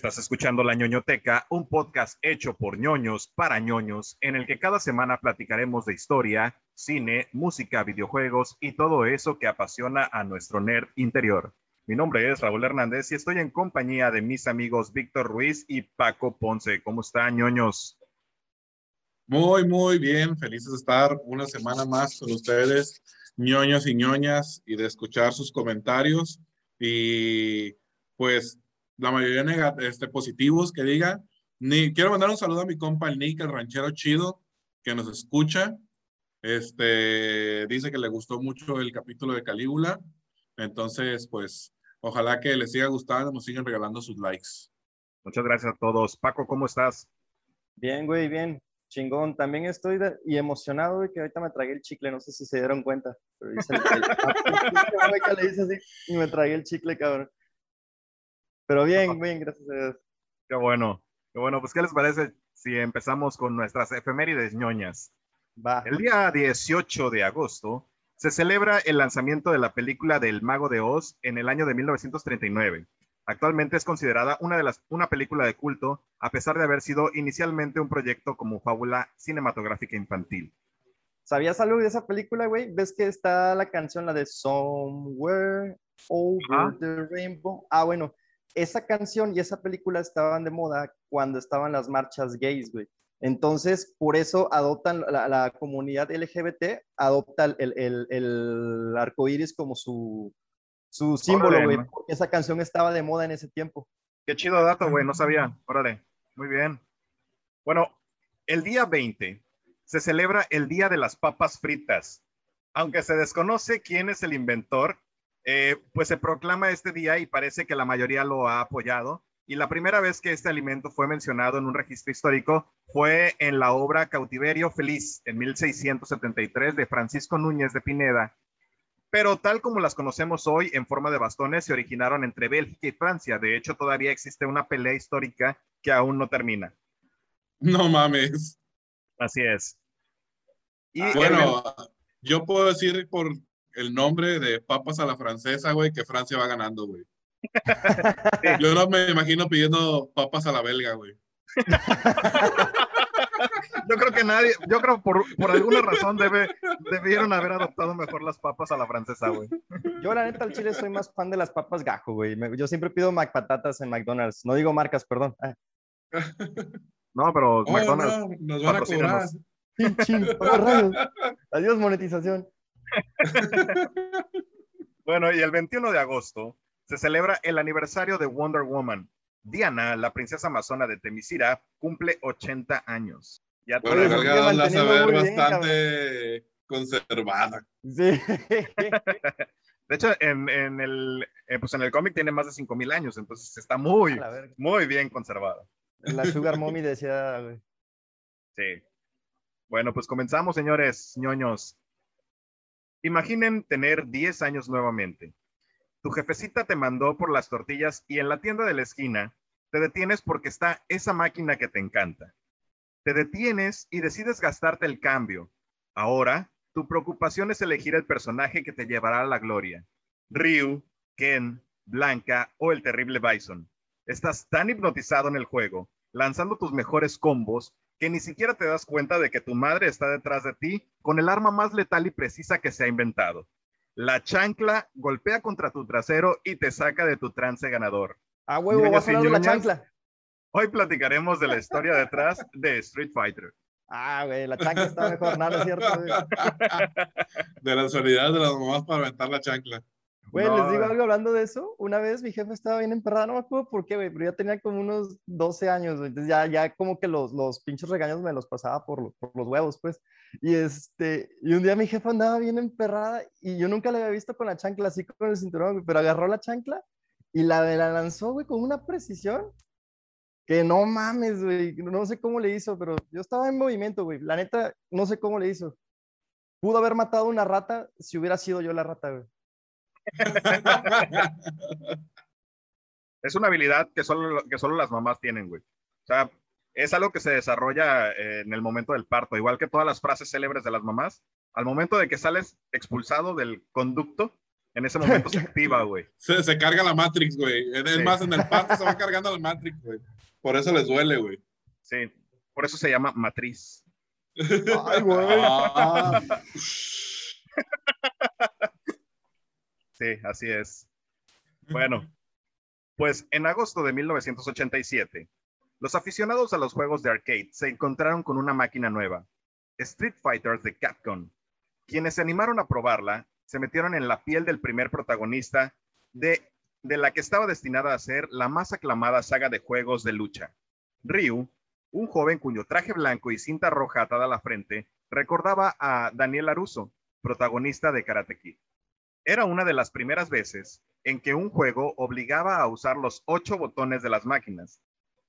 Estás escuchando La ñoñoteca, un podcast hecho por ñoños para ñoños, en el que cada semana platicaremos de historia, cine, música, videojuegos y todo eso que apasiona a nuestro nerd interior. Mi nombre es Raúl Hernández y estoy en compañía de mis amigos Víctor Ruiz y Paco Ponce. ¿Cómo están, ñoños? Muy, muy bien. Felices de estar una semana más con ustedes, ñoños y ñoñas, y de escuchar sus comentarios. Y pues la mayoría este, positivos que diga. Ni, quiero mandar un saludo a mi compa el Nick, el ranchero chido, que nos escucha. Este, dice que le gustó mucho el capítulo de Calígula. Entonces, pues, ojalá que les siga gustando, nos sigan regalando sus likes. Muchas gracias a todos. Paco, ¿cómo estás? Bien, güey, bien. Chingón. También estoy y emocionado, güey, que ahorita me tragué el chicle. No sé si se dieron cuenta. Pero le dice así y me tragué el chicle, cabrón. Pero bien, bien, gracias a Dios. Qué bueno. Qué bueno, pues ¿qué les parece si empezamos con nuestras efemérides ñoñas? Va. El día 18 de agosto se celebra el lanzamiento de la película del Mago de Oz en el año de 1939. Actualmente es considerada una, de las, una película de culto, a pesar de haber sido inicialmente un proyecto como fábula cinematográfica infantil. ¿Sabías algo de esa película, güey? ¿Ves que está la canción, la de Somewhere Over the Rainbow? Ah, bueno, esa canción y esa película estaban de moda cuando estaban las marchas gays, güey. Entonces, por eso adoptan la, comunidad LGBT, adopta el, el, el arco iris como su, su símbolo, güey, porque esa canción estaba de moda en ese tiempo. Qué chido dato, güey, no sabía. Órale, muy bien. Bueno, el día 20 se celebra el Día de las Papas Fritas. Aunque se desconoce quién es el inventor, eh, pues se proclama este día y parece que la mayoría lo ha apoyado. Y la primera vez que este alimento fue mencionado en un registro histórico fue en la obra Cautiverio Feliz en 1673 de Francisco Núñez de Pineda. Pero tal como las conocemos hoy en forma de bastones, se originaron entre Bélgica y Francia. De hecho, todavía existe una pelea histórica que aún no termina. No mames. Así es. Y bueno, yo puedo decir por el nombre de papas a la francesa, güey, que Francia va ganando, güey. Yo no me imagino pidiendo papas a la belga, güey. Yo creo que nadie, yo creo por, por alguna razón debe, debieron haber adoptado mejor las papas a la francesa, güey. Yo la neta al chile soy más fan de las papas gajo, güey. Yo siempre pido McPatatas en McDonald's. No digo marcas, perdón. Ah. No, pero McDonald's. nos van a cobrar. Adiós, monetización. bueno, y el 21 de agosto se celebra el aniversario de Wonder Woman. Diana, la princesa amazona de Temisira, cumple 80 años. Ya bueno, la la se ve bastante conservada. Sí. De hecho, en, en el, eh, pues en el cómic tiene más de 5000 años, entonces está muy, muy bien conservada. La Sugar Mommy decía, Sí. Bueno, pues comenzamos, señores ñoños. Imaginen tener 10 años nuevamente. Tu jefecita te mandó por las tortillas y en la tienda de la esquina te detienes porque está esa máquina que te encanta. Te detienes y decides gastarte el cambio. Ahora, tu preocupación es elegir el personaje que te llevará a la gloria. Ryu, Ken, Blanca o el terrible Bison. Estás tan hipnotizado en el juego, lanzando tus mejores combos, que ni siquiera te das cuenta de que tu madre está detrás de ti con el arma más letal y precisa que se ha inventado. La chancla golpea contra tu trasero y te saca de tu trance ganador. Ah, huevo, vas a hablar de la chancla. Hoy platicaremos de la historia detrás de Street Fighter. Ah, güey, la chancla está mejor, nada, es cierto. De las unidades de las mamás para aventar la chancla. Güey, les digo algo hablando de eso. Una vez mi jefe estaba bien emperrada, no me acuerdo por qué, güey, pero ya tenía como unos 12 años, Entonces ya, ya como que los, los pinches regaños me los pasaba por, por, los huevos, pues. Y este, y un día mi jefe andaba bien emperrada y yo nunca la había visto con la chancla así con el cinturón, pero agarró la chancla y la, la lanzó, güey, con una precisión que no mames, güey. No sé cómo le hizo, pero yo estaba en movimiento, güey. La neta, no sé cómo le hizo. Pudo haber matado una rata si hubiera sido yo la rata, güey. es una habilidad que solo, que solo las mamás tienen, güey. O sea, es algo que se desarrolla eh, en el momento del parto, igual que todas las frases célebres de las mamás. Al momento de que sales expulsado del conducto, En ese momento se activa, güey. Se, se carga la Matrix, güey. Es Sí. más, en el parque se va cargando la Matrix, güey. Por eso les duele, güey. Sí, por eso se llama matriz. Ay, güey. Ah. Sí, así es. Bueno, pues en agosto de 1987, los aficionados a los juegos de arcade se encontraron con una máquina nueva, Street Fighter de Capcom. Quienes se animaron a probarla se metieron en la piel del primer protagonista de, de la que estaba destinada a ser la más aclamada saga de juegos de lucha. Ryu, un joven cuyo traje blanco y cinta roja atada a la frente, recordaba a Daniel Aruso, protagonista de Karate Kid. Era una de las primeras veces en que un juego obligaba a usar los ocho botones de las máquinas.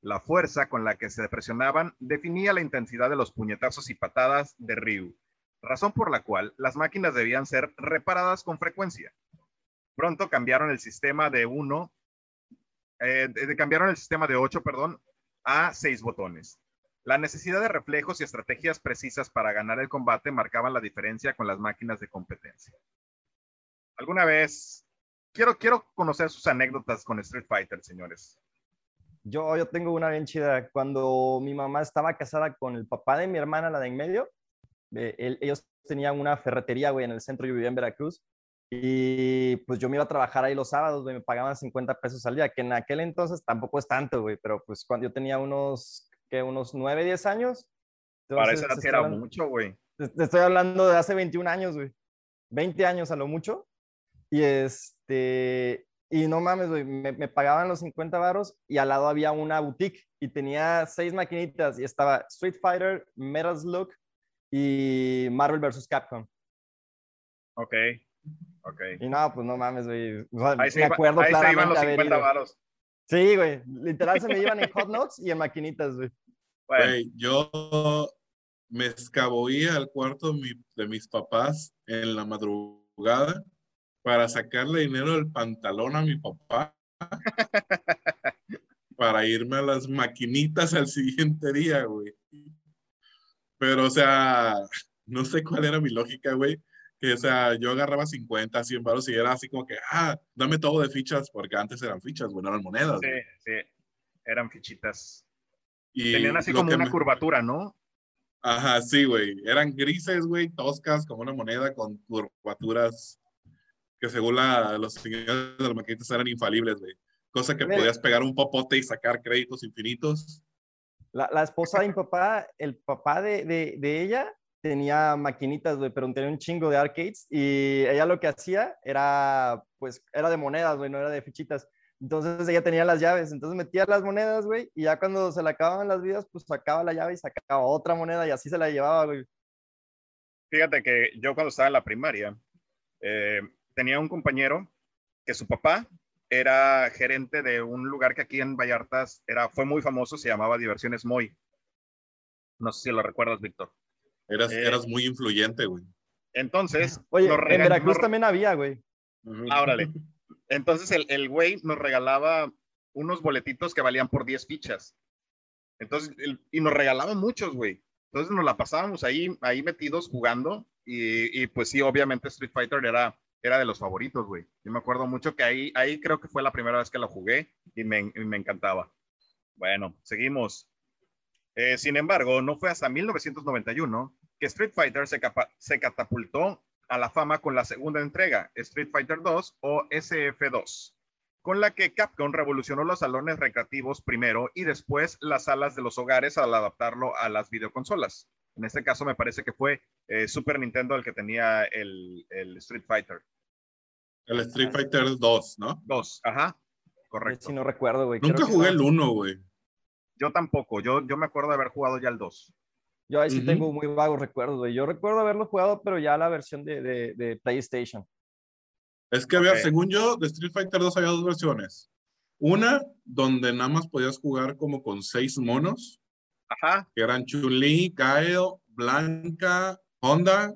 La fuerza con la que se presionaban definía la intensidad de los puñetazos y patadas de Ryu, razón por la cual las máquinas debían ser reparadas con frecuencia. Pronto cambiaron el sistema de uno, eh, cambiaron el sistema de ocho, perdón, a seis botones. La necesidad de reflejos y estrategias precisas para ganar el combate marcaban la diferencia con las máquinas de competencia. ¿Alguna vez quiero, quiero conocer sus anécdotas con Street Fighter, señores? Yo, yo tengo una bien chida. Cuando mi mamá estaba casada con el papá de mi hermana, la de en medio, eh, él- ellos tenían una ferretería, güey, en el centro. Yo vivía en Veracruz. Y pues yo me iba a trabajar ahí los sábados, güey, me pagaban 50 pesos al día, que en aquel entonces tampoco es tanto, güey, pero pues cuando yo tenía unos, que unos 9, 10 años. Para entonces, sí estoy era hablando- mucho, güey. te, te estoy hablando de hace 21 años, güey. 20 años a lo mucho. Y este, y no mames, güey, me, me pagaban los 50 varos y al lado había una boutique y tenía seis maquinitas y estaba Street Fighter, Metal Slug y Marvel vs. Capcom. Ok, ok. Y no, pues no mames, güey. O sea, Ahí se, me iba- acuerdo ahí se iban claramente los haber 50 ido. varos. Sí, güey. Literal se me iban en Hot Notes y en maquinitas, güey. Güey, yo me escabullía al cuarto de mis papás en la madrugada para sacarle dinero del pantalón a mi papá para irme a las maquinitas al siguiente día, güey. Pero, o sea, no sé cuál era mi lógica, güey. Que, o sea, yo agarraba 50, 100 baros y era así como que, ah, dame todo de fichas, porque antes eran fichas, güey, no eran monedas. sí, güey. sí. Eran fichitas. Y Tenían así como una me- curvatura, ¿no? Ajá, sí, güey. Eran grises, güey, toscas, como una moneda con curvaturas que según la, los señores de las maquinitas eran infalibles, güey. Cosa que Mira. podías pegar un popote y sacar créditos infinitos. La, la esposa de mi papá, el papá de, de, de ella, tenía maquinitas, güey, pero tenía un chingo de arcades y ella lo que hacía era, pues, era de monedas, güey, no era de fichitas. Entonces ella tenía las llaves, entonces metía las monedas, güey, y ya cuando se le acababan las vidas, pues sacaba la llave y sacaba otra moneda y así se la llevaba, güey. Fíjate que yo cuando estaba en la primaria, eh, tenía un compañero que su papá era gerente de un lugar que aquí en Vallartas era, fue muy famoso, se llamaba Diversiones Moy. No sé si lo recuerdas, Víctor. Eras, Eh. eras muy influyente, güey. Entonces, Oye, nos en regal- Veracruz nos- también había, güey. Ah, órale. Entonces el, el güey nos regalaba unos boletitos que valían por 10 fichas. Entonces, el- y nos regalaba muchos, güey. Entonces nos la pasábamos ahí, ahí metidos jugando y, y, pues sí, obviamente Street Fighter era, era de los favoritos, güey. Yo me acuerdo mucho que ahí, ahí creo que fue la primera vez que lo jugué y me, y me encantaba. Bueno, seguimos. Eh, sin embargo, no fue hasta 1991 que Street Fighter se, capa- se catapultó a la fama con la segunda entrega, Street Fighter 2 o SF2, con la que Capcom revolucionó los salones recreativos primero y después las salas de los hogares al adaptarlo a las videoconsolas. En este caso me parece que fue eh, Super Nintendo el que tenía el, el Street Fighter El Street Fighter 2, ¿no? 2. Ajá, correcto. sí no recuerdo, güey. Nunca jugué el 1, güey. Yo tampoco, yo, yo me acuerdo de haber jugado ya el 2. Yo ahí sí Ujú. tengo muy vagos recuerdos, güey. Yo recuerdo haberlo jugado, pero ya la versión de, de, de PlayStation. Es que había, Ok. según yo, de Street Fighter 2 había dos versiones. Una donde nada más podías jugar como con seis monos, Ajá, que eran Chun-Li, Blanca, Honda,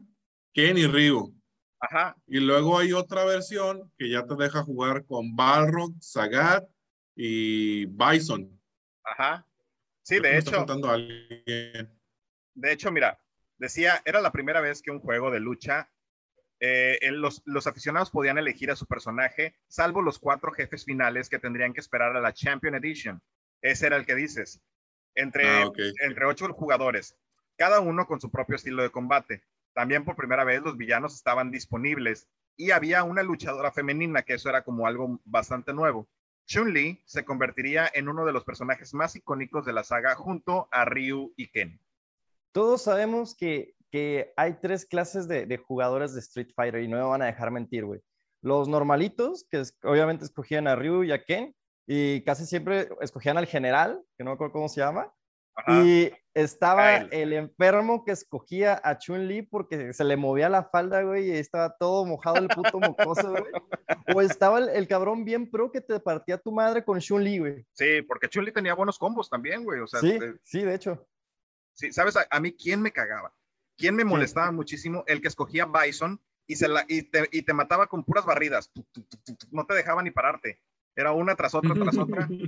Ken y Ryu. ajá, Y luego hay otra versión que ya te deja jugar con Balrog, Sagat y Bison. ajá. Sí, de hecho. De hecho, mira, decía, era la primera vez que un juego de lucha eh, los, los, aficionados podían elegir a su personaje, salvo los cuatro jefes finales que tendrían que esperar a la Champion Edition. Ese era el que dices. Entre, ah, entre ocho jugadores, cada uno con su propio estilo de combate. También por primera vez los villanos estaban disponibles y había una luchadora femenina, que eso era como algo bastante nuevo. Chun-Li se convertiría en uno de los personajes más icónicos de la saga junto a Ryu y Ken. Todos sabemos que, que hay tres clases de, de, jugadores de Street Fighter y no me van a dejar mentir, güey. Los normalitos, que obviamente escogían a Ryu y a Ken, y casi siempre escogían al general, que no me acuerdo cómo se llama, y estaba el enfermo que escogía a Chun-Li porque se le movía la falda, güey, y estaba todo mojado el puto mocoso, güey. O estaba el, cabrón bien pro que te partía tu madre con Chun-Li, güey. Sí, porque Chun-Li tenía buenos combos también, güey. O sea, sí, sí, de hecho. Sí, ¿sabes? A, mí, ¿quién me cagaba? ¿Quién me molestaba muchísimo? El que escogía Bison y, se la, y, te, y te mataba con puras barridas. No te dejaba ni pararte. Era una tras otra, tras otra.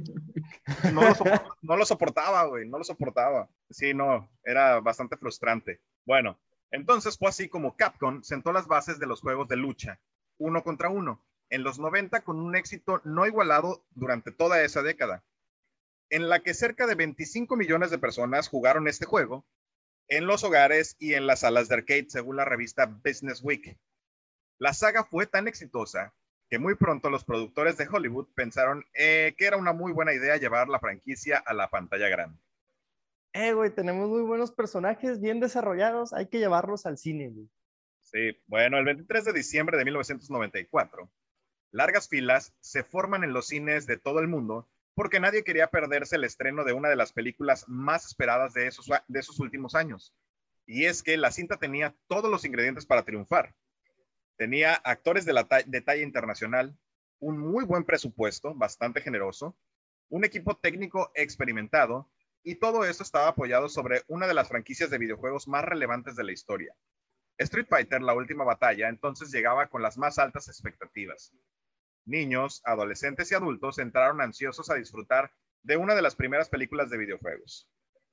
No lo, soportaba, güey, no lo soportaba. Sí, no, era bastante frustrante. Bueno, entonces fue así como Capcom sentó las bases de los juegos de lucha, uno contra uno, en los 90 con un éxito no igualado durante toda esa década, en la que cerca de 25 millones de personas jugaron este juego en los hogares y en las salas de arcade, según la revista Business Week. La saga fue tan exitosa que muy pronto los productores de Hollywood pensaron eh, que era una muy buena idea llevar la franquicia a la pantalla grande. Eh, güey, tenemos muy buenos personajes bien desarrollados, hay que llevarlos al cine, güey. Sí, bueno, el 23 de diciembre de 1994, largas filas se forman en los cines de todo el mundo porque nadie quería perderse el estreno de una de las películas más esperadas de esos, de esos últimos años. Y es que la cinta tenía todos los ingredientes para triunfar Tenía actores de, la de talla internacional, un muy buen presupuesto, bastante generoso, un equipo técnico experimentado y todo eso estaba apoyado sobre una de las franquicias de videojuegos más relevantes de la historia. Street Fighter, la última batalla, entonces llegaba con las más altas expectativas. Niños, adolescentes y adultos entraron ansiosos a disfrutar de una de las primeras películas de videojuegos.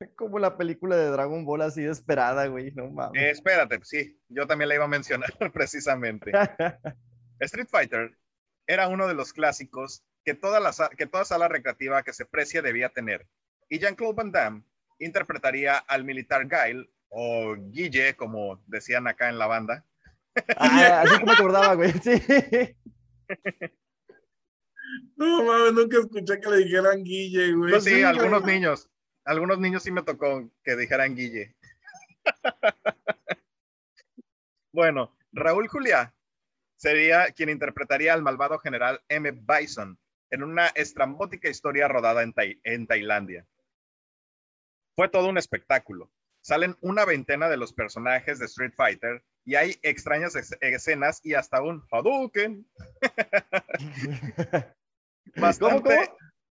Como la película de Dragon Ball así desesperada, güey, no mames. Eh, espérate, sí, yo también la iba a mencionar precisamente. Street Fighter era uno de los clásicos que toda, la, que toda sala recreativa que se precia debía tener. Y Jean-Claude Van Damme interpretaría al militar Guile, o Guille, como decían acá en la banda. Ah, así como acordaba, güey, sí. No mames, nunca escuché que le dijeran Guille, güey. Pues sí, algunos niños algunos niños sí me tocó que dijeran Guille. bueno, Raúl Juliá sería quien interpretaría al malvado general M. Bison en una estrambótica historia rodada en, en Tailandia. Fue todo un espectáculo. Salen una veintena de los personajes de Street Fighter y hay extrañas escenas y hasta un Hadouken. Bastante,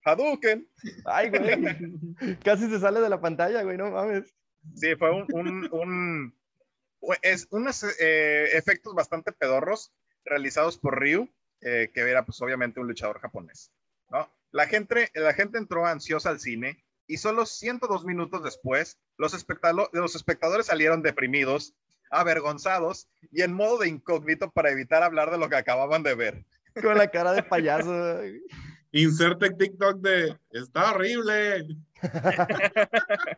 Hadouken. Ay, güey. Casi se sale de la pantalla, güey, no mames. Sí, fue un, un, es unos eh, efectos bastante pedorros realizados por Ryu, eh, que era pues obviamente un luchador japonés, ¿no? La gente, la gente entró ansiosa al cine y solo 102 minutos después los, los espectadores salieron deprimidos, avergonzados y en modo de incógnito para evitar hablar de lo que acababan de ver. Con la cara de payaso. Inserte TikTok de está horrible.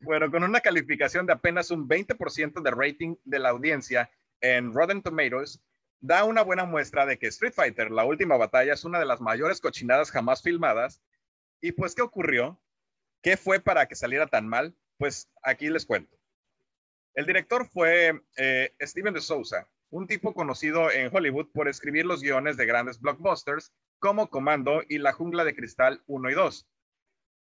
bueno, con una calificación de apenas un 20% de rating de la audiencia en Rotten Tomatoes, da una buena muestra de que Street Fighter, la última batalla, es una de las mayores cochinadas jamás filmadas. Y pues, ¿qué ocurrió? ¿Qué fue para que saliera tan mal? Pues aquí les cuento. El director fue eh, Steven de Souza, un tipo conocido en Hollywood por escribir los guiones de grandes blockbusters como Comando y La Jungla de Cristal 1 y 2.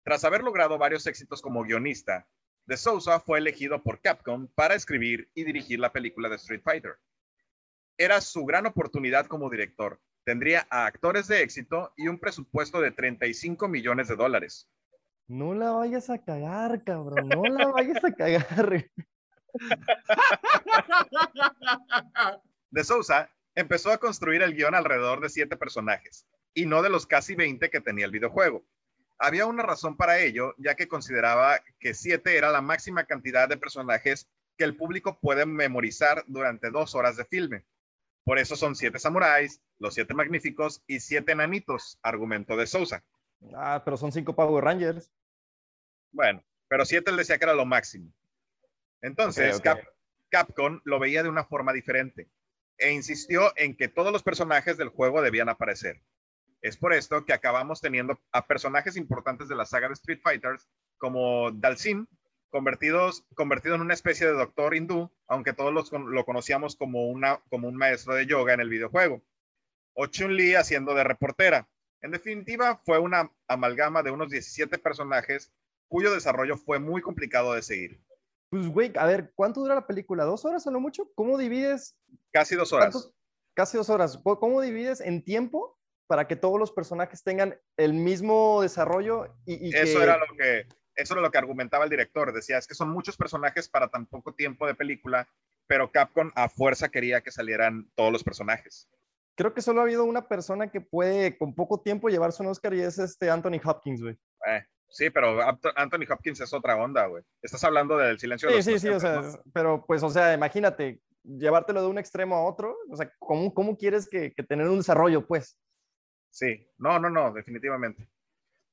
Tras haber logrado varios éxitos como guionista, De Souza fue elegido por Capcom para escribir y dirigir la película de Street Fighter. Era su gran oportunidad como director. Tendría a actores de éxito y un presupuesto de 35 millones de dólares. No la vayas a cagar, cabrón. No la vayas a cagar. De Souza empezó a construir el guion alrededor de siete personajes, y no de los casi 20 que tenía el videojuego. Había una razón para ello, ya que consideraba que 7 era la máxima cantidad de personajes que el público puede memorizar durante dos horas de filme. Por eso son siete samuráis, los siete magníficos y siete enanitos, argumento de Sousa. Ah, pero son cinco Power Rangers. Bueno, pero siete él decía que era lo máximo. Entonces, Ok, ok. Cap- Capcom lo veía de una forma diferente e insistió en que todos los personajes del juego debían aparecer. Es por esto que acabamos teniendo a personajes importantes de la saga de Street Fighters como Dalsim, convertidos, convertido en una especie de doctor hindú, aunque todos los lo conocíamos como, una, como un maestro de yoga en el videojuego. O Chun-Li haciendo de reportera. En definitiva, fue una amalgama de unos 17 personajes cuyo desarrollo fue muy complicado de seguir. Pues, güey, a ver, ¿cuánto dura la película? ¿Dos horas o no mucho? ¿Cómo divides? Casi dos horas. cuántos- Casi dos horas. ¿Cómo- ¿Cómo divides en tiempo para que todos los personajes tengan el mismo desarrollo y, y Eso que- era lo que eso era lo que argumentaba el director. Decía, es que son muchos personajes para tan poco tiempo de película, pero Capcom a fuerza quería que salieran todos los personajes. Creo que solo ha habido una persona que puede con poco tiempo llevarse un Oscar y es este Anthony Hopkins, güey. Eh, sí, pero Anthony Hopkins es otra onda, güey. Estás hablando del silencio de Sí, los sí, sí, o sea, ¿no? pero pues, o sea, imagínate, llevártelo de un extremo a otro, o sea, ¿cómo, cómo quieres que, que tener un desarrollo, pues? Sí, no, no, no, definitivamente.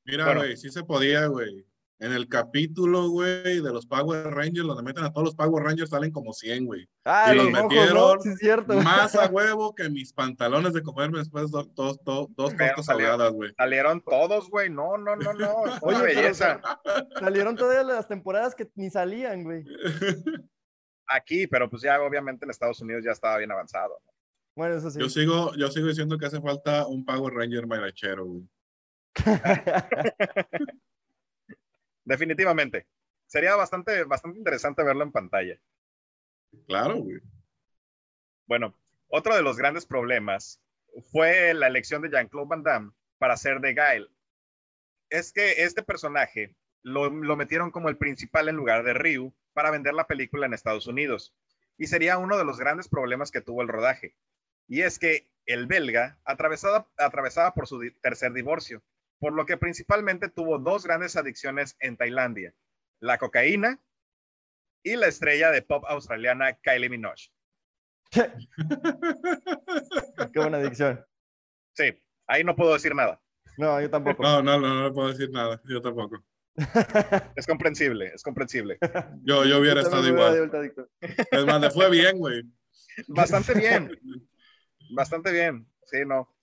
Mira, Bueno. güey, sí se podía, güey. En el capítulo, güey, de los Power Rangers, donde meten a todos los Power Rangers, salen como 100, güey. Ah, Y los mojos, metieron ¿no? Sí, es cierto. Más a huevo que mis pantalones de comerme después dos, dos, dos, dos tortas ahogadas, güey. Salieron todos, güey. No, no, no, no. Oye, belleza. Salieron todas las temporadas que ni salían, güey. Aquí, pero pues ya obviamente en Estados Unidos ya estaba bien avanzado. Bueno, eso sí. Yo sigo, yo sigo diciendo que hace falta un Power Ranger mairachero, güey. Definitivamente. Sería bastante, bastante interesante verlo en pantalla. Claro, güey. Bueno, otro de los grandes problemas fue la elección de Jean-Claude Van Damme para ser de Guile. Es que este personaje lo, lo metieron como el principal en lugar de Ryu para vender la película en Estados Unidos. Y sería uno de los grandes problemas que tuvo el rodaje. Y es que el belga atravesaba, atravesaba por su tercer divorcio, por lo que principalmente tuvo dos grandes adicciones en Tailandia, la cocaína y la estrella de pop australiana Kylie Minogue. Qué buena adicción. Sí, ahí no puedo decir nada. No, yo tampoco. No, no, no, no puedo decir nada. Yo tampoco. Es comprensible, es comprensible. Yo, yo hubiera Yo estado igual. Es más, le fue bien, güey. Bastante bien, bastante bien, sí, no.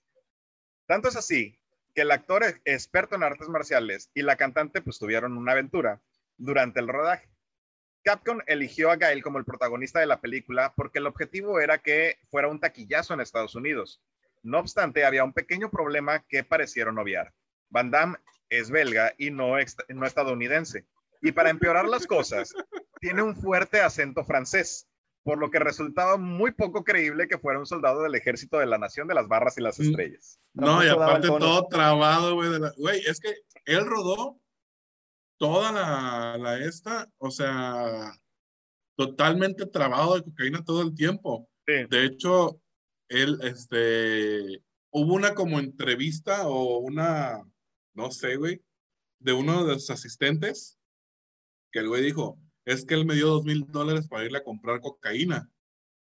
Tanto es así que el actor e- experto en artes marciales y la cantante pues tuvieron una aventura durante el rodaje. Capcom eligió a Gail como el protagonista de la película porque el objetivo era que fuera un taquillazo en Estados Unidos. No obstante, había un pequeño problema que parecieron obviar. Van Damme es belga y no, no estadounidense. Y para empeorar las cosas, tiene un fuerte acento francés, por lo que resultaba muy poco creíble que fuera un soldado del ejército de la nación de las barras y las Mm. estrellas. No, y aparte todo trabado, güey. de la- Güey, es que él rodó toda la, la esta, o sea, totalmente trabado de cocaína todo el tiempo. Sí. De hecho, él, este, hubo una como entrevista o una, no sé, güey, de uno de sus asistentes, que el güey dijo, es que él me dio dos mil dólares para irle a comprar cocaína.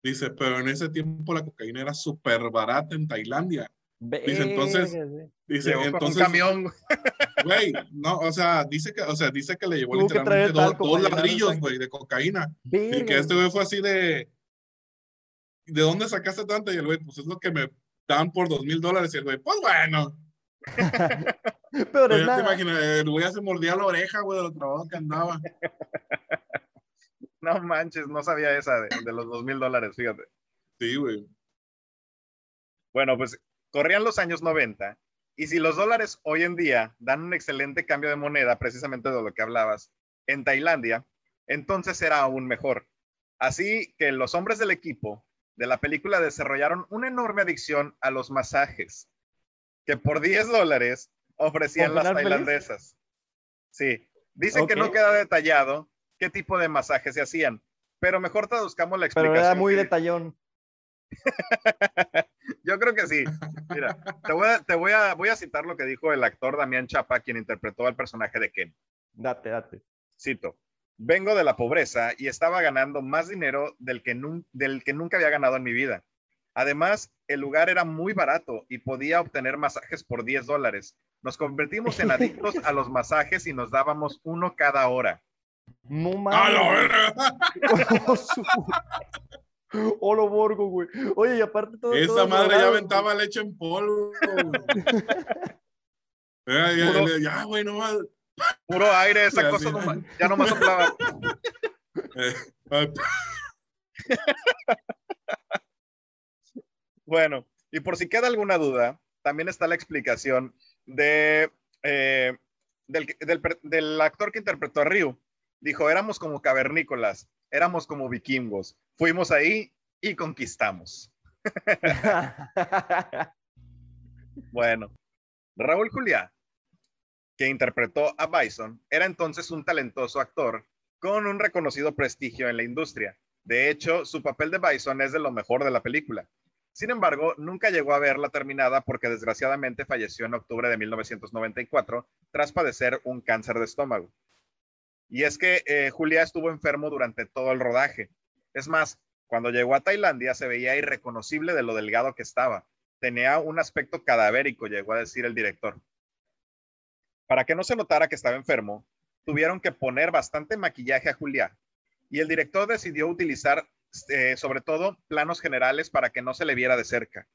Dice, pero en ese tiempo la cocaína era súper barata en Tailandia. Dice, entonces. Dice, entonces, un camión. güey, no, o sea, dice que, o sea, dice que le llevó Tuvo literalmente traer dos, dos ladrillos, güey, de cocaína. Y que este güey fue así de, ¿de dónde sacaste tanto? Y el güey, pues es lo que me dan por dos mil dólares. Y el güey, pues bueno. Pero Pero es ya te nada. imaginas, el güey se mordía la oreja, güey, de lo trabajo que andaba. No manches, no sabía esa de, de los dos mil dólares, fíjate. Sí, güey. Bueno, pues corrían los años 90 y si los dólares hoy en día dan un excelente cambio de moneda, precisamente de lo que hablabas, en Tailandia, entonces era aún mejor. Así que los hombres del equipo de la película desarrollaron una enorme adicción a los masajes, que por 10 dólares ofrecían ¿Con las final feliz? tailandesas. Sí, dicen que no queda detallado qué tipo de masajes se hacían, pero mejor traduzcamos la Pero explicación. era muy que- detallón. Yo creo que sí. Mira, te voy a, te voy a, voy a citar lo que dijo el actor Damián Chapa, quien interpretó al personaje de Ken. Date, date. Cito. Vengo de la pobreza y estaba ganando más dinero del que, del que nunca había ganado en mi vida. Además, el lugar era muy barato y podía obtener masajes por 10 dólares. Nos convertimos en adictos a los masajes y nos dábamos uno cada hora. No ¡A la mames. verga! Olo Borgo, güey. Oye, y aparte todo. Esa todo madre ya aventaba leche en polvo. güey. Ya, ya, Puro- ya, güey, no más. Puro aire, esa Ya, cosa no ma- ya no más soplaba. Eh, Bueno, y por si queda alguna duda, también está la explicación de, eh, del, del del actor que interpretó a Ryu. Dijo, éramos como cavernícolas, éramos como vikingos, fuimos ahí y conquistamos. Bueno, Raúl Juliá, que interpretó a Bison, era entonces un talentoso actor con un reconocido prestigio en la industria. De hecho, su papel de Bison es de lo mejor de la película. Sin embargo, nunca llegó a verla terminada porque desgraciadamente falleció en octubre de 1994 tras padecer un cáncer de estómago. Y es que eh, Julia estuvo enfermo durante todo el rodaje. Es más, cuando llegó a Tailandia se veía irreconocible de lo delgado que estaba. Tenía un aspecto cadavérico, llegó a decir el director. Para que no se notara que estaba enfermo, tuvieron que poner bastante maquillaje a Julia. Y el director decidió utilizar eh, sobre todo planos generales para que no se le viera de cerca.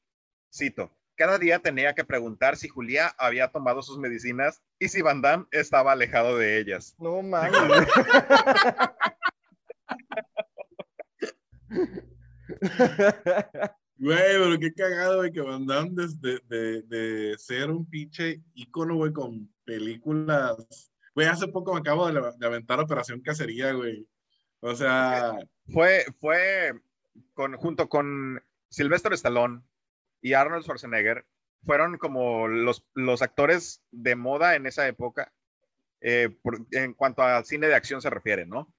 Cito, cada día tenía que preguntar si Julia había tomado sus medicinas y si Van Damme estaba alejado de ellas. no mames. güey. Pero qué cagado, güey, que Van Damme desde de, de ser un pinche ícono, güey, con películas. Güey, hace poco me acabo de, de aventar Operación Cacería, güey. O sea, Fue, fue con, junto con Sylvester Stallone y Arnold Schwarzenegger, fueron como los, los actores de moda en esa época, eh, por- en cuanto a cine de acción se refiere, ¿no?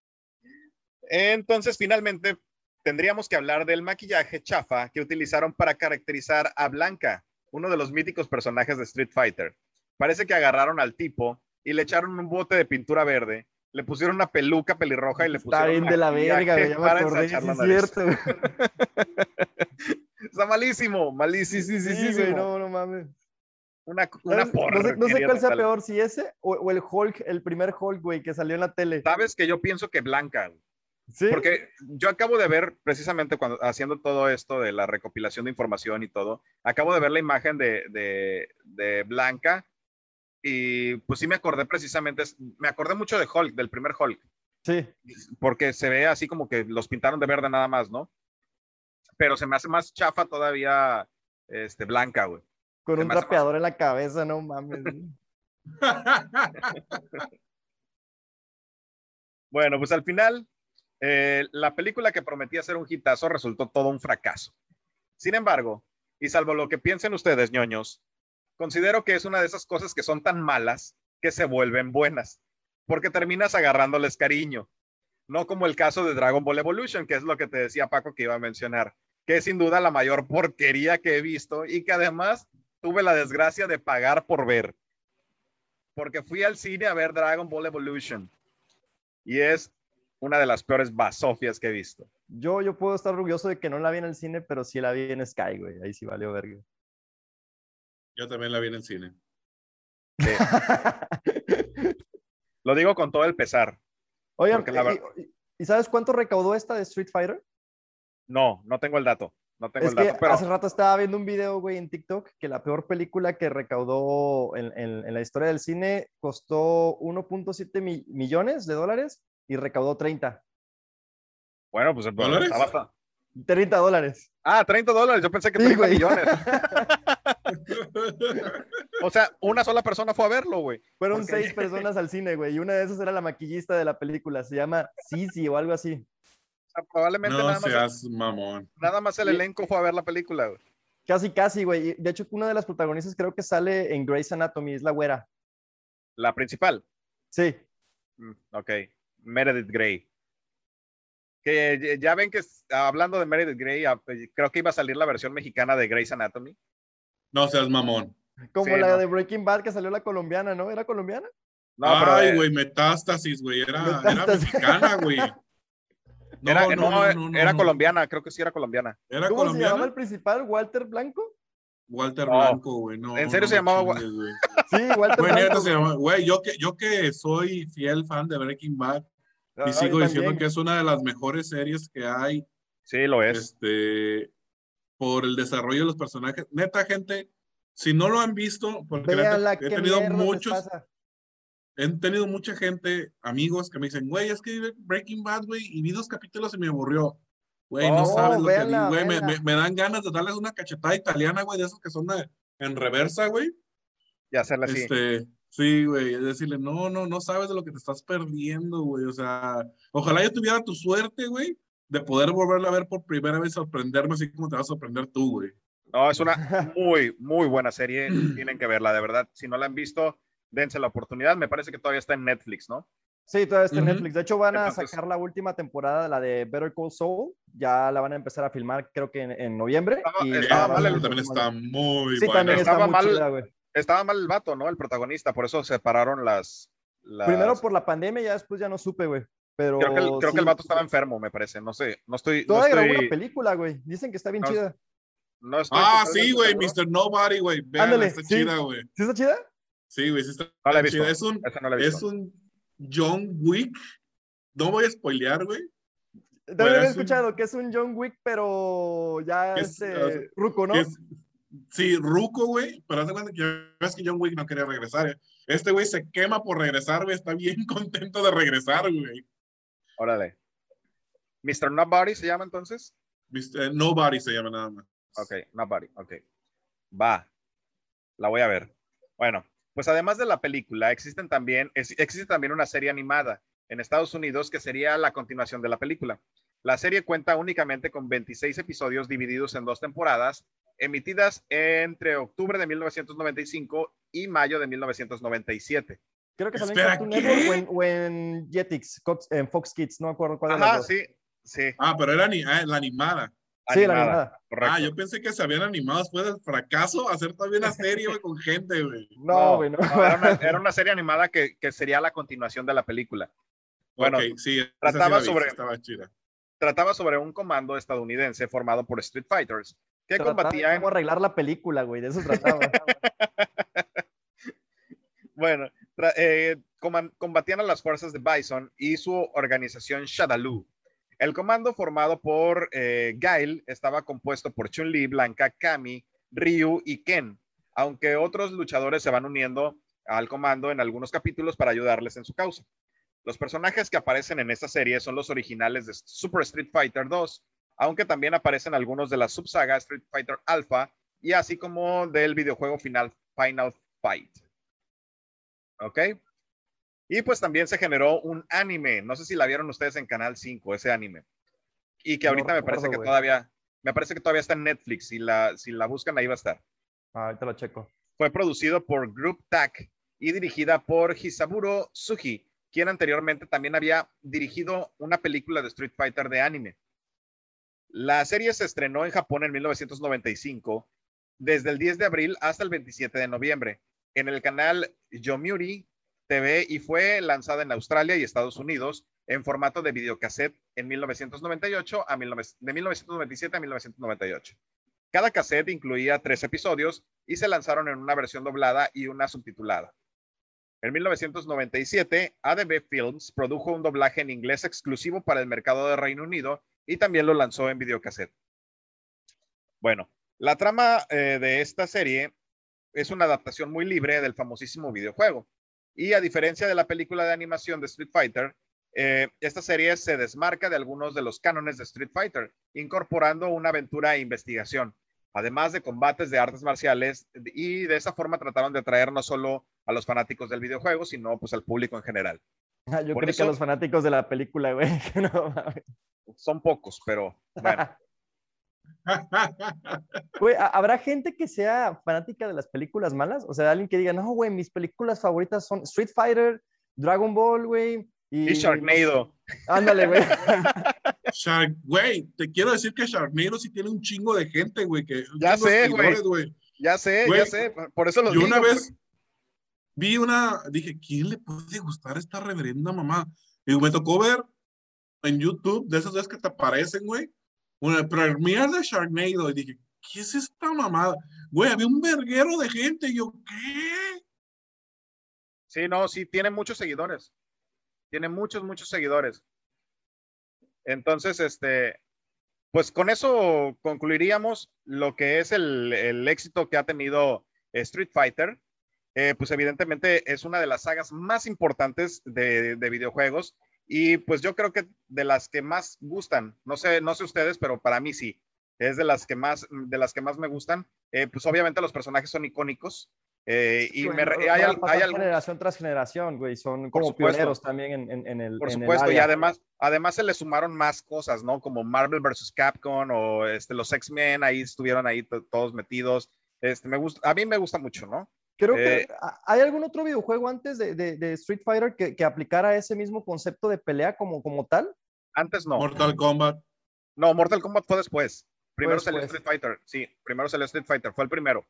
Entonces, finalmente, tendríamos que hablar del maquillaje chafa que utilizaron para caracterizar a Blanca, uno de los míticos personajes de Street Fighter. Parece que agarraron al tipo y le echaron un bote de pintura verde, le pusieron una peluca pelirroja y le Está pusieron bien de la verga, me para. Sí, es cierto. Está malísimo, malísimo. Sí, sí, sí, güey. No, no mames. Una, una ¿Sabes? No sé, no sé cuál sea peor, si ese o, o el Hulk, el primer Hulk, güey, que salió en la tele. Sabes que yo pienso que Blanca, güey. Sí. porque yo acabo de ver precisamente cuando haciendo todo esto de la recopilación de información y todo, acabo de ver la imagen de, de, de Blanca y pues sí me acordé precisamente, me acordé mucho de Hulk, del primer Hulk, Sí. porque se ve así como que los pintaron de verde nada más, ¿no? Pero se me hace más chafa todavía este, Blanca, güey. Con Se un trapeador en la cabeza, no mames. Bueno, pues al final, eh, la película que prometía ser un hitazo resultó todo un fracaso. Sin embargo, y salvo lo que piensen ustedes, ñoños, considero que es una de esas cosas que son tan malas que se vuelven buenas, porque terminas agarrándoles cariño. No como el caso de Dragon Ball Evolution, que es lo que te decía Paco que iba a mencionar, que es sin duda la mayor porquería que he visto y que además tuve la desgracia de pagar por ver. Porque fui al cine a ver Dragon Ball Evolution y es una de las peores basofias que he visto. Yo, yo puedo estar orgulloso de que no la vi en el cine, pero sí la vi en Sky, güey. Ahí sí valió verga. Yo también la vi en el cine. Lo digo con todo el pesar. Oigan, Porque la ¿y- ¿y, y sabes cuánto recaudó esta de Street Fighter? No, no tengo el dato. No tengo Es el que dato, pero hace rato estaba viendo un video, güey, en TikTok, que la peor película que recaudó en, en- en la historia del cine costó 1.7 mi- millones de dólares y recaudó 30. bueno, pues bueno, ¿Dólares? está bastante- 30 dólares. Ah, 30 dólares. Yo pensé que Sí, 30 güey. millones. O sea, una sola persona fue a verlo, güey. Fueron Porque- seis personas al cine, güey, y una de esas era la maquillista de la película. Se llama Sisi o algo así. Sea, probablemente no nada, más, seas mamón. nada más el elenco fue a ver la película, güey. Casi, casi, güey. De hecho, una de las protagonistas creo que sale en Grey's Anatomy, es la güera. La principal. Sí. Mm, ok. Meredith Grey. Que ya- ven que hablando de Meredith Grey, ah, pues, creo que iba a salir la versión mexicana de Grey's Anatomy. No seas mamón. Como Sí, la no. de Breaking Bad que salió la colombiana, ¿no? ¿Era colombiana? Ay, eh, güey, Metástasis, güey. Era, era mexicana, güey. No, era, no, no, era colombiana, creo que sí era colombiana. ¿Era ¿Cómo colombiana? se llamaba el principal? ¿Walter Blanco? Walter Blanco, güey. No, ¿En serio se llamaba? Chingues, sí, Walter Blanco. Se llama, güey, yo que, yo que soy fiel fan de Breaking Bad y sigo diciendo que es una de las mejores series que hay. Sí, lo es. Este, por el desarrollo de los personajes. Neta, gente, si no lo han visto, porque neta, he tenido muchos he tenido mucha gente, amigos, que me dicen, güey, es que Breaking Bad, güey, y vi dos capítulos y me aburrió. Güey, no oh, sabes lo que vi, güey. Me, me, dan ganas de darles una cachetada italiana, güey, de esos que son en reversa, güey. Y hacerla así. Este, sí, güey, decirle, no, no, no sabes de lo que te estás perdiendo, güey. O sea, ojalá yo tuviera tu suerte, güey, de poder volverla a ver por primera vez, sorprenderme así como te vas a sorprender tú, güey. No, es una muy, muy buena serie. Tienen que verla, de verdad. Si no la han visto, dense la oportunidad. Me parece que todavía está en Netflix, ¿no? Sí, todavía está en Netflix. De hecho, van a sacar la última temporada, la de Better Call Saul. Ya la van a empezar a filmar, creo que en, noviembre. Estaba, mal, también está muy sí, También estaba mal, Estaba mal el vato, ¿no? El protagonista, por eso separaron las, Primero por la pandemia, ya después ya no supe, güey. Pero creo que el, creo que el vato estaba enfermo, me parece. No sé, no estoy. Todavía no estoy... una película, güey. Dicen que está bien chida. No estoy ah, sí, güey, Mr. Nobody, güey. Ándale, está chida, güey. ¿Sí está chida? Sí, güey, sí está no la he visto. Es un, es un John Wick. No voy a spoilear, güey. También he escuchado que es un John Wick, pero ya es, este, Ruco, ¿no? sí, Ruco, güey, pero hace cuenta que ves que John Wick no quería regresar. ¿eh? Este güey se quema por regresar, güey, está bien contento de regresar, güey. Órale. ¿Mr. Nobody se llama entonces? Mr. Nobody se llama nada más. Ok, Nobody, ok. Va, la voy a ver. Bueno, pues además de la película, existen también, existe también una serie animada en Estados Unidos que sería la continuación de la película. La serie cuenta únicamente con 26 episodios divididos en dos temporadas, emitidas entre octubre de 1995 y mayo de 1997. Creo que salió en Cartoon Network o en, Jetix, en Fox Kids, no me acuerdo cuál era. Ah, sí, sí. Ah, pero era ah, la animada. Sí, la animada. Ah, yo pensé que se habían animado después del fracaso a hacer todavía una serie con gente, güey. No, güey, no. era, una, serie animada que, que, sería la continuación de la película. Bueno, sí, trataba, sobre, trataba sobre un comando estadounidense formado por Street Fighters que combatían. Cómo arreglar la película, güey, de eso trataba. bueno, eh, combatían a las fuerzas de Bison y su organización Shadaloo el comando formado por eh, Gail estaba compuesto por Chun-Li, Blanca, Kami, Ryu y Ken, aunque otros luchadores se van uniendo al comando en algunos capítulos para ayudarles en su causa. Los personajes que aparecen en esta serie son los originales de Super Street Fighter 2, aunque también aparecen algunos de la subsaga Street Fighter Alpha y así como del videojuego Final, Final Fight. ¿Ok? Y pues también se generó un anime. No sé si la vieron ustedes en Canal 5, ese anime. Y que ahorita me parece que todavía, me parece que todavía está en Netflix. Si la, si la buscan, ahí va a estar. Ah, ahorita lo checo. Fue producido por Group TAC y dirigida por Hisaburo Suji, quien anteriormente también había dirigido una película de Street Fighter de anime. La serie se estrenó en Japón en 1995, desde el 10 de abril hasta el 27 de noviembre, en el canal Yomiuri TV y fue lanzada en Australia y Estados Unidos en formato de videocassette en 1998 a de 1997 a 1998. Cada cassette incluía tres episodios y se lanzaron en una versión doblada y una subtitulada. En 1997, ADB Films produjo un doblaje en inglés exclusivo para el mercado de Reino Unido y también lo lanzó en videocassette. Bueno, la trama eh, de esta serie es una adaptación muy libre del famosísimo videojuego. Y a diferencia de la película de animación de Street Fighter, eh, esta serie se desmarca de algunos de los cánones de Street Fighter, incorporando una aventura e investigación, además de combates de artes marciales, y de esa forma trataron de atraer no solo a los fanáticos del videojuego, sino pues al público en general. Ah, yo creo que los fanáticos de la película, güey. son pocos, pero bueno. Güey, ¿habrá gente que sea fanática de las películas malas? O sea, alguien que diga, no, güey, mis películas favoritas son Street Fighter, Dragon Ball, güey. Y, Sharknado. Ándale, güey. Shark, güey, te quiero decir que Sharknado sí tiene un chingo de gente, güey. Que, ya sé, güey. Ya sé, ya sé. Por eso los Yo una vez, vi una, dije, ¿quién le puede gustar esta reverenda mamá? Y me tocó ver en YouTube, de esas veces que te aparecen, güey, una premier de Sharknado. Y dije, ¿qué es esta mamada? Güey, había un verguero de gente. Yo, ¿qué? Sí, no, sí, tiene muchos seguidores. Tiene muchos, muchos seguidores. Entonces, este, pues con eso concluiríamos lo que es el, el éxito que ha tenido Street Fighter. Eh, pues evidentemente es una de las sagas más importantes de, de, videojuegos y pues yo creo que de las que más gustan, no sé, no sé ustedes, pero para mí sí, es de las que más, de las que más me gustan. Eh, pues obviamente los personajes son icónicos. Eh, y me, hay, hay, hay generación tras generación, güey, son como pioneros también en, en, en, el. Por supuesto, y además, además se le sumaron más cosas, ¿no? Como Marvel vs. Capcom o este, los X-Men, ahí estuvieron ahí todos metidos. Este, me gusta, a mí me gusta mucho, ¿no? Creo que eh, hay algún otro videojuego antes de, de, Street Fighter que, que, aplicara ese mismo concepto de pelea como, como tal. Antes no. Mortal Kombat. No, Mortal Kombat fue después. Primero salió Street Fighter, sí, primero salió Street Fighter, fue el primero.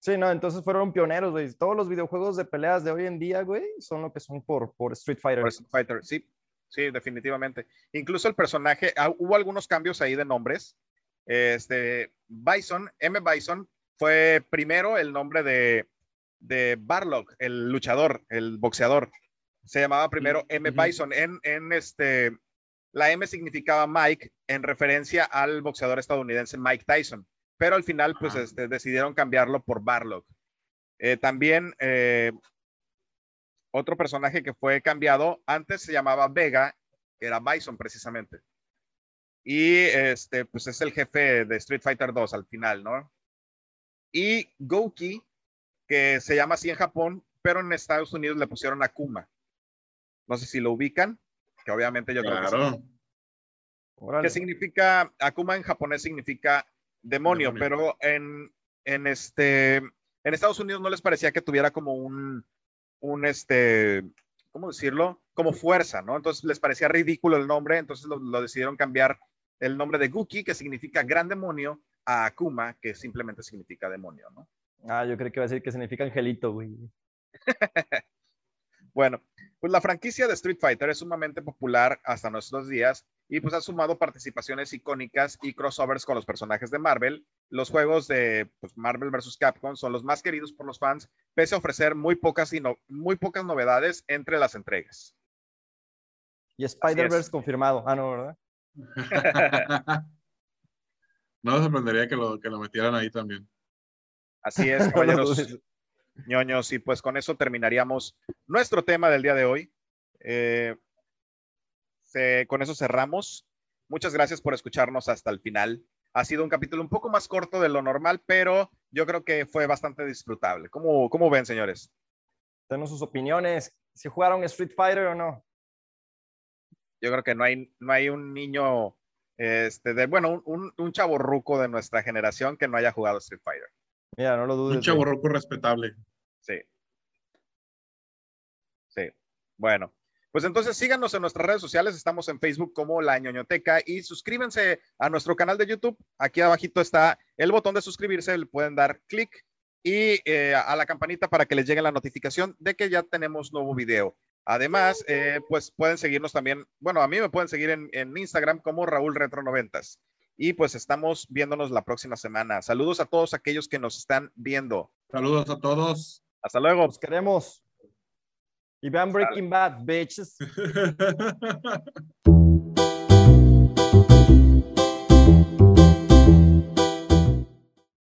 Sí, no, entonces fueron pioneros, güey. Todos los videojuegos de peleas de hoy en día, güey, son lo que son por, por Street Fighter. Por Street Fighter, sí, sí, definitivamente. Incluso el personaje, ah, hubo algunos cambios ahí de nombres. Este, Bison, M. Bison, fue primero el nombre de, de Barlock, el luchador, el boxeador. Se llamaba primero M. Bison. En, en este, la M significaba Mike en referencia al boxeador estadounidense Mike Tyson, pero al final pues este, decidieron cambiarlo por Barlock. Eh, también eh, otro personaje que fue cambiado, antes se llamaba Vega, era Bison precisamente. Y este, pues es el jefe de Street Fighter 2 al final, ¿no? Y Gouki, que se llama así en Japón, pero en Estados Unidos le pusieron Akuma. No sé si lo ubican, que obviamente yo creo que sí. ¿Qué significa? Akuma en japonés significa demonio, pero en, en, este, en Estados Unidos no les parecía que tuviera como un, un este, ¿cómo decirlo? Como fuerza, ¿no? Entonces les parecía ridículo el nombre, entonces lo, lo decidieron cambiar el nombre de Guki, que significa gran demonio, a Akuma, que simplemente significa demonio, ¿no? Ah, yo creo que va a decir que significa angelito, güey. bueno, pues la franquicia de Street Fighter es sumamente popular hasta nuestros días y pues ha sumado participaciones icónicas y crossovers con los personajes de Marvel. Los juegos de pues, Marvel vs. Capcom son los más queridos por los fans, pese a ofrecer muy pocas, y no, muy pocas novedades entre las entregas. Y Spider-Verse confirmado. Ah, no, ¿verdad? No me sorprendería que lo, que lo metieran ahí también. Así es, caballeros ñoños. Y pues con eso terminaríamos nuestro tema del día de hoy. Eh, con eso cerramos. Muchas gracias por escucharnos hasta el final. Ha sido un capítulo un poco más corto de lo normal, pero yo creo que fue bastante disfrutable. ¿Cómo, cómo ven, señores? Tenemos sus opiniones. ¿Si jugaron Street Fighter o no? Yo creo que no hay, no hay un niño este, de, bueno, un, un chavo ruco de nuestra generación que no haya jugado Street Fighter. Mira, no lo dudes. Un chavo ruco respetable. Sí. Sí. Bueno, pues entonces síganos en nuestras redes sociales. Estamos en Facebook como La ñoñoteca y suscríbanse a nuestro canal de YouTube. Aquí abajito está el botón de suscribirse. Le pueden dar clic y eh, a la campanita para que les llegue la notificación de que ya tenemos nuevo video. Además, eh, pues pueden seguirnos también, bueno, a mí me pueden seguir en, en Instagram como Raúl Retro 90 y pues estamos viéndonos la próxima semana. Saludos a todos aquellos que nos están viendo. Saludos a todos. Hasta luego. Los queremos. Y vean Breaking Bad, bitches.